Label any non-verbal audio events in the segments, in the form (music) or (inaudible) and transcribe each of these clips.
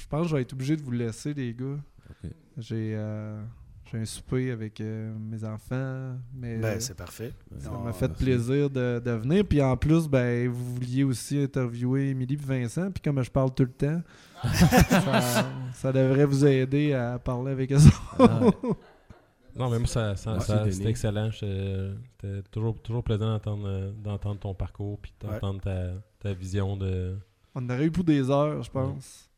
je pense que je vais être obligé de vous laisser, les gars. J'ai euh, j'ai un souper avec euh, mes enfants. Mais Ben, c'est parfait. ça Non, m'a fait merci. plaisir de, de venir. Puis en plus, ben, vous vouliez aussi interviewer Émilie et Vincent. Puis comme je parle tout le temps, (laughs) ça, ça devrait vous aider à parler avec eux. Ah, (laughs) Non, mais moi, ça, c'était excellent. C'était toujours, toujours plaisant d'entendre euh, ton parcours puis d'entendre ta, ta vision de. On aurait eu pour des heures, je pense.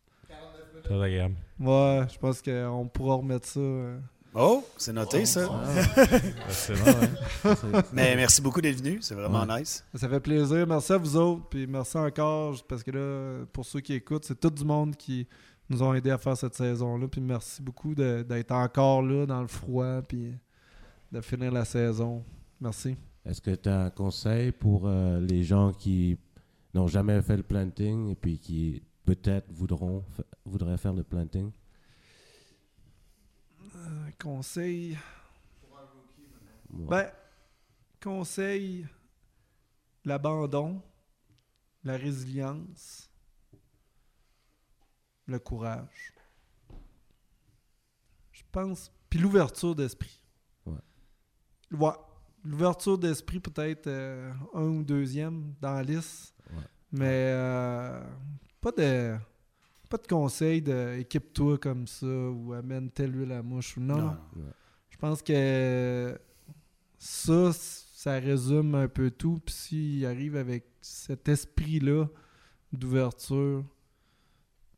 Très agréable. Ouais, je pense qu'on pourra remettre ça. euh. Oh, c'est noté, ça. Ah. (laughs) C'est- (laughs) Mais merci beaucoup d'être venu. C'est vraiment Ouais. nice. Ça fait plaisir. Merci à vous autres. Puis merci encore. Parce que là, pour ceux qui écoutent, c'est tout du monde qui nous ont aidés à faire cette saison-là. Puis merci beaucoup de- d'être encore là dans le froid. Puis de finir la saison. Merci. Est-ce que tu as un conseil pour euh, les gens qui n'ont jamais fait le planting et puis qui peut-être voudront voudraient faire le planting? Un conseil. Ouais. Ben, conseil l'abandon, la résilience, le courage. Je pense. Puis l'ouverture d'esprit. Ouais. Ouais. L'ouverture d'esprit, peut-être euh, un ou deuxième dans la liste. Ouais. Mais euh, pas de. Pas de conseil de équipe-toi comme ça ou amène telle huile à mouche. Non, non. Je pense que ça, ça résume un peu tout. Puis s'il arrive avec cet esprit-là d'ouverture,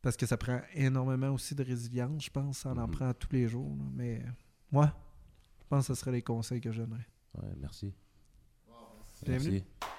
parce que ça prend énormément aussi de résilience, je pense, ça en Mhm. prend tous les jours. là. Mais moi, je pense que ce seraient les conseils que je donnerais. Ouais, merci. Bienvenue. Merci.